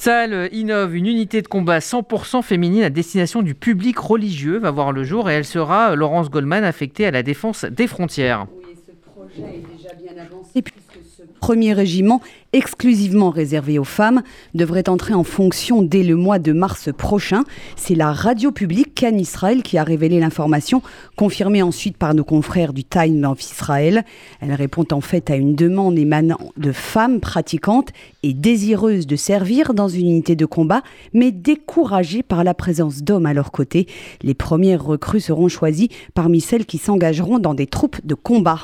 Tsal innove une unité de combat 100% féminine à destination du public religieux, va voir le jour et elle sera, Laurence Goldman, affectée à la défense des frontières. Oui, ce projet est déjà bien avancé puisque ce premier régiment exclusivement réservé aux femmes, devrait entrer en fonction dès le mois de mars prochain. C'est la radio publique Can Israël qui a révélé l'information, confirmée ensuite par nos confrères du Time of Israel. Elle répond en fait à une demande émanant de femmes pratiquantes et désireuses de servir dans une unité de combat, mais découragées par la présence d'hommes à leur côté. Les premières recrues seront choisies parmi celles qui s'engageront dans des troupes de combat.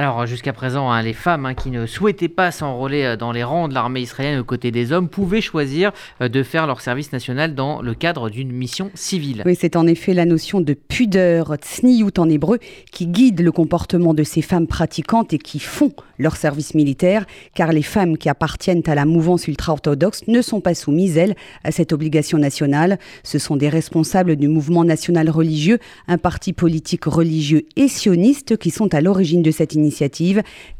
Alors jusqu'à présent, hein, les femmes hein, qui ne souhaitaient pas s'enrôler euh, dans les rangs de l'armée israélienne aux côtés des hommes pouvaient choisir euh, de faire leur service national dans le cadre d'une mission civile. Oui, c'est en effet la notion de pudeur, tsniyut en hébreu, qui guide le comportement de ces femmes pratiquantes et qui font leur service militaire, car les femmes qui appartiennent à la mouvance ultra-orthodoxe ne sont pas soumises, elles, à cette obligation nationale. Ce sont des responsables du mouvement national religieux, un parti politique religieux et sioniste qui sont à l'origine de cette initiative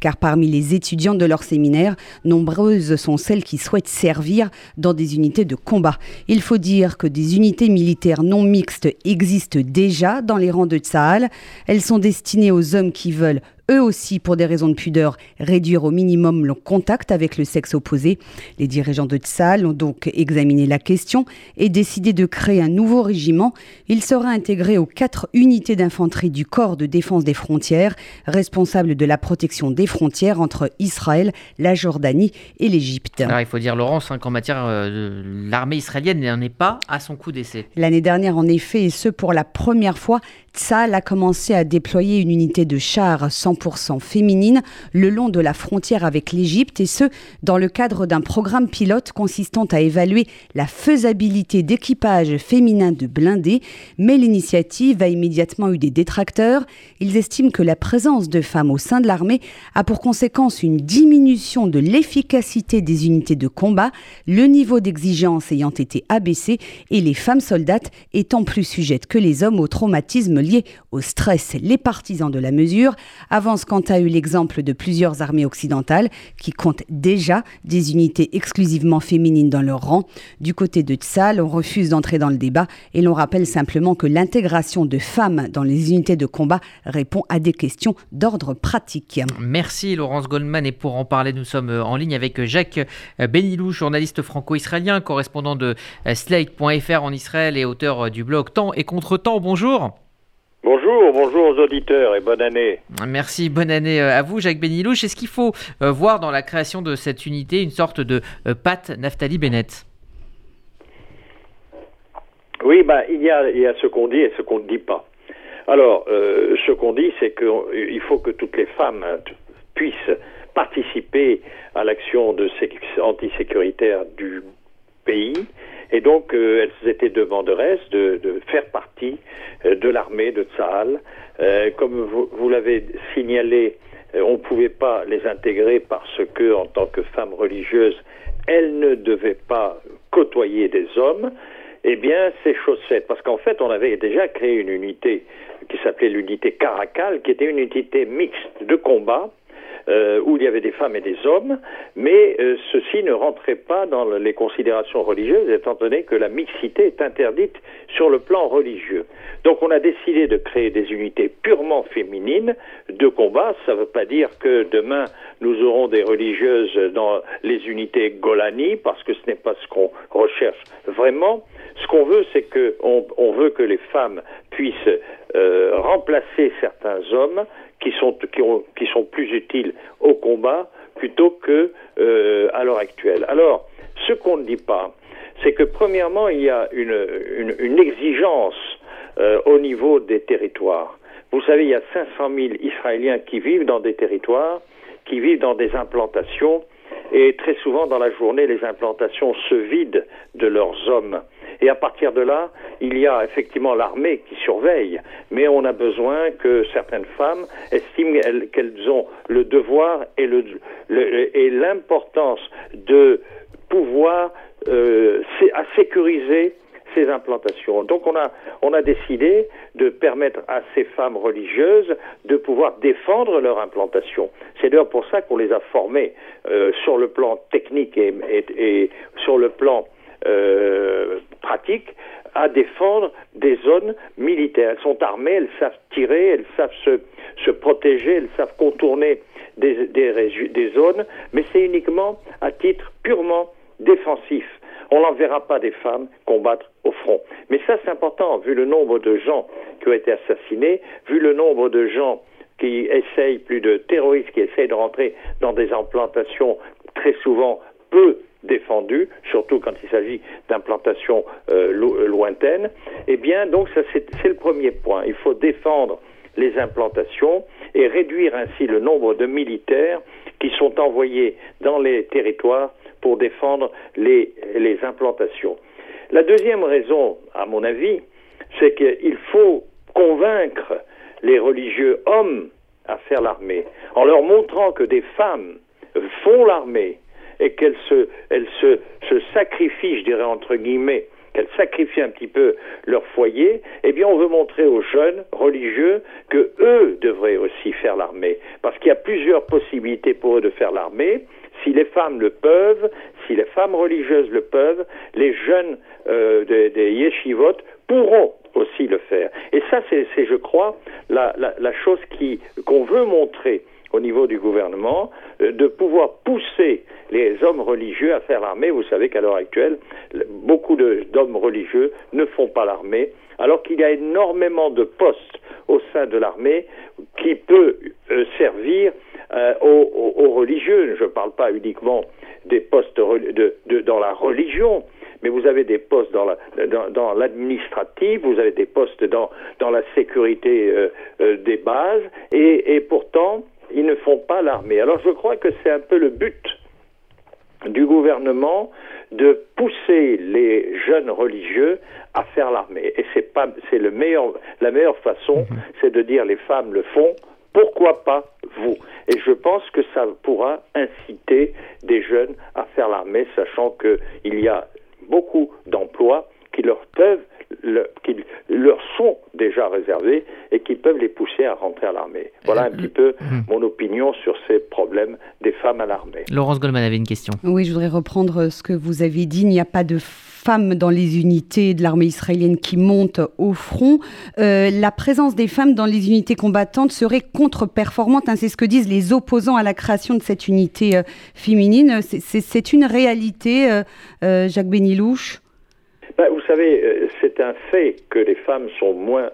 car parmi les étudiants de leur séminaire, nombreuses sont celles qui souhaitent servir dans des unités de combat. Il faut dire que des unités militaires non mixtes existent déjà dans les rangs de Tsahal. Elles sont destinées aux hommes qui veulent eux aussi, pour des raisons de pudeur, réduire au minimum le contact avec le sexe opposé. Les dirigeants de Tsal ont donc examiné la question et décidé de créer un nouveau régiment. Il sera intégré aux quatre unités d'infanterie du corps de défense des frontières, responsable de la protection des frontières entre Israël, la Jordanie et l'Égypte. Alors il faut dire, Laurence, hein, qu'en matière euh, de l'armée israélienne n'en est pas à son coup d'essai. L'année dernière, en effet, et ce pour la première fois, Tsal a commencé à déployer une unité de chars 100% féminine le long de la frontière avec l'Égypte et ce, dans le cadre d'un programme pilote consistant à évaluer la faisabilité d'équipage féminin de blindés. Mais l'initiative a immédiatement eu des détracteurs. Ils estiment que la présence de femmes au sein de l'armée a pour conséquence une diminution de l'efficacité des unités de combat, le niveau d'exigence ayant été abaissé et les femmes soldates étant plus sujettes que les hommes au traumatisme liés au stress. Les partisans de la mesure avancent quant à eux l'exemple de plusieurs armées occidentales qui comptent déjà des unités exclusivement féminines dans leur rang. Du côté de Tsal, on refuse d'entrer dans le débat et l'on rappelle simplement que l'intégration de femmes dans les unités de combat répond à des questions d'ordre pratique. Merci Laurence Goldman et pour en parler, nous sommes en ligne avec Jacques Benilou, journaliste franco-israélien, correspondant de Slate.fr en Israël et auteur du blog Temps et Contre-temps. Bonjour. Bonjour, bonjour aux auditeurs et bonne année. Merci, bonne année euh, à vous Jacques Benilouche. Est-ce qu'il faut euh, voir dans la création de cette unité une sorte de euh, Pat Naftali Bennett? Oui, bah, il, y a, il y a ce qu'on dit et ce qu'on ne dit pas. Alors, ce qu'on dit, c'est qu'il faut que toutes les femmes puissent participer à l'action de antisécuritaire du pays, et donc, euh, elles étaient demanderesses de, de faire partie euh, de l'armée de Tsahal. Euh, comme vous, l'avez signalé, on ne pouvait pas les intégrer parce que, en tant que femmes religieuses, elles ne devaient pas côtoyer des hommes. Eh bien, chose faite. Parce qu'en fait, on avait déjà créé une unité qui s'appelait l'unité Caracal, qui était une unité mixte de combat euh, où il y avait des femmes et des hommes, mais euh, ceci ne rentrait pas dans les considérations religieuses, étant donné que la mixité est interdite sur le plan religieux. Donc on a décidé de créer des unités purement féminines de combat. Ça ne veut pas dire que demain nous aurons des religieuses dans les unités Golani, parce que ce n'est pas ce qu'on recherche vraiment. Ce qu'on veut, c'est veut que les femmes puissent euh, remplacer certains hommes qui sont, qui, ont, qui sont plus utiles au combat plutôt que euh, à l'heure actuelle. Alors, ce qu'on ne dit pas, c'est que premièrement, il y a une, une, une exigence euh, au niveau des territoires. Vous savez, il y a 500 000 Israéliens qui vivent dans des territoires, qui vivent dans des implantations, et très souvent dans la journée, les implantations se vident de leurs hommes. Et à partir de là, il y a effectivement l'armée qui surveille, mais on a besoin que certaines femmes estiment qu'elles ont le devoir et, et l'importance de pouvoir euh, à sécuriser ces implantations. Donc on a, on a décidé de permettre à ces femmes religieuses de pouvoir défendre leur implantation. C'est d'ailleurs pour ça qu'on les a formées euh, sur le plan technique et, et, sur le plan euh, pratique à défendre des zones militaires. Elles sont armées, elles savent tirer, elles savent se, se protéger, elles savent contourner des, des, des zones, mais c'est uniquement à titre purement défensif. On n'enverra pas des femmes combattre au front. Mais ça, c'est important, vu le nombre de gens qui ont été assassinés, vu le nombre de gens qui essayent, plus de terroristes qui essayent de rentrer dans des implantations très souvent peu défendues, surtout quand il s'agit d'implantations euh, lointaines, eh bien, donc, c'est le premier point. Il faut défendre les implantations et réduire ainsi le nombre de militaires qui sont envoyés dans les territoires pour défendre les implantations. La deuxième raison, à mon avis, c'est qu'il faut convaincre les religieux hommes à faire l'armée, en leur montrant que des femmes font l'armée et qu'elles se, elles se, se je dirais entre guillemets, qu'elles sacrifient un petit peu leur foyer, eh bien on veut montrer aux jeunes religieux que eux devraient aussi faire l'armée, parce qu'il y a plusieurs possibilités pour eux de faire l'armée. Si les femmes le peuvent, si les femmes religieuses le peuvent, les jeunes euh, des, des yeshivot pourront aussi le faire. Et ça, c'est, je crois, la, la, la chose qui, qu'on veut montrer au niveau du gouvernement, euh, de pouvoir pousser les hommes religieux à faire l'armée. Vous savez qu'à l'heure actuelle, beaucoup d'hommes religieux ne font pas l'armée, alors qu'il y a énormément de postes au sein de l'armée qui peut euh, servir euh, aux, religieux. Je ne parle pas uniquement des postes dans la religion, mais vous avez des postes dans, l'administratif, vous avez des postes dans, la sécurité euh, des bases, et pourtant, ils ne font pas l'armée. Alors je crois que c'est un peu le but du gouvernement de pousser les jeunes religieux à faire l'armée. Et c'est pas, c'est le meilleur, la meilleure façon, mhm. c'est de dire les femmes le font, pourquoi pas vous? Et je pense que ça pourra inciter des jeunes à faire l'armée, sachant qu'il y a beaucoup d'emplois qui leur peuvent qui sont déjà réservés et qui peuvent les pousser à rentrer à l'armée. Voilà un petit peu hmm. mon opinion sur ces problèmes des femmes à l'armée. Laurence Goldman avait une question. Oui, je voudrais reprendre ce que vous avez dit. Il n'y a pas de femmes dans les unités de l'armée israélienne qui montent au front. Euh, la présence des femmes dans les unités combattantes serait contre-performante. Hein, c'est ce que disent les opposants à la création de cette unité euh, féminine. C'est une réalité, euh, Jacques Benilouche ben, Vous savez, c'est un fait que les femmes sont moins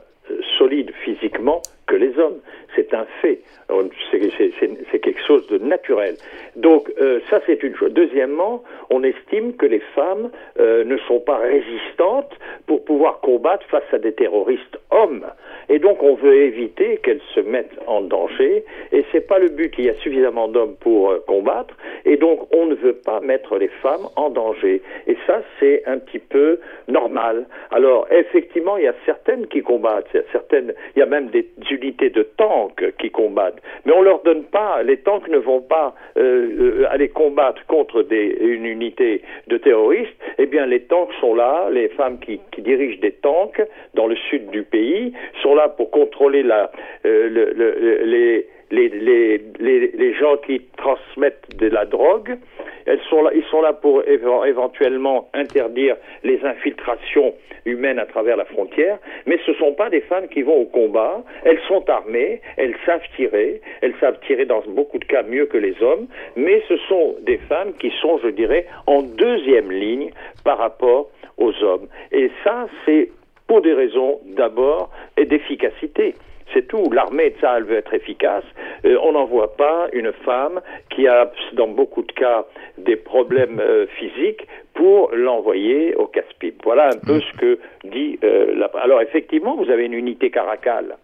solides physiquement que les hommes. C'est un fait. C'est quelque chose de naturel. Donc euh, ça, c'est une chose. Deuxièmement, on estime que les femmes euh, ne sont pas résistantes pour pouvoir combattre face à des terroristes hommes. Et donc on veut éviter qu'elles se mettent en danger. Et c'est pas le but. Il y a suffisamment d'hommes pour euh, combattre. Et donc on ne veut pas mettre les femmes en danger. Et ça, c'est un petit peu normal. Alors effectivement, il y a certaines qui combattent. Il y a certaines. Il y a même des unités de tanks qui combattent. Mais on leur donne pas. Les tanks ne vont pas euh, aller combattre contre des, une unité de terroristes. Eh bien, les tanks sont là. Les femmes qui, dirigent des tanks dans le sud du pays sont là pour contrôler la, euh, le, le, les, gens qui transmettent de la drogue. Elles sont là, ils sont là pour éventuellement interdire les infiltrations humaines à travers la frontière, mais ce ne sont pas des femmes qui vont au combat. Elles sont armées, elles savent tirer, elles savent tirer dans beaucoup de cas mieux que les hommes, mais ce sont des femmes qui sont, je dirais, en deuxième ligne par rapport aux hommes. Et ça, c'est pour des raisons d'abord d'efficacité. C'est tout. L'armée de ça, elle veut être efficace. Euh, on n'envoie pas une femme qui a, dans beaucoup de cas, des problèmes euh, physiques pour l'envoyer au casse-pipe. Voilà un peu ce que dit euh, la... Alors effectivement, vous avez une unité caracale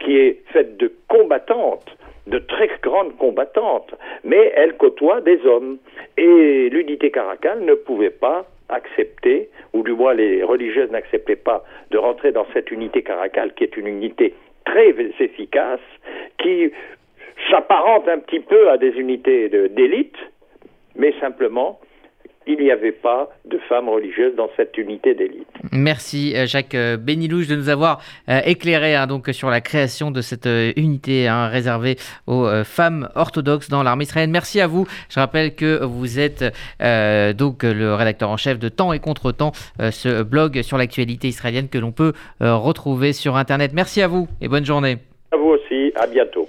qui est faite de combattantes de très grandes combattantes, mais elle côtoie des hommes. Et l'unité caracale ne pouvait pas accepter, ou du moins les religieuses n'acceptaient pas de rentrer dans cette unité caracale, qui est une unité très efficace, qui s'apparente un petit peu à des unités d'élite, mais simplement, il n'y avait pas de femmes religieuses dans cette unité d'élite. Merci Jacques Bénilouche de nous avoir éclairé hein, donc sur la création de cette unité hein, réservée aux femmes orthodoxes dans l'armée israélienne. Merci à vous. Je rappelle que vous êtes donc le rédacteur en chef de Temps et Contre-temps, ce blog sur l'actualité israélienne que l'on peut retrouver sur Internet. Merci à vous et bonne journée. À vous aussi, à bientôt.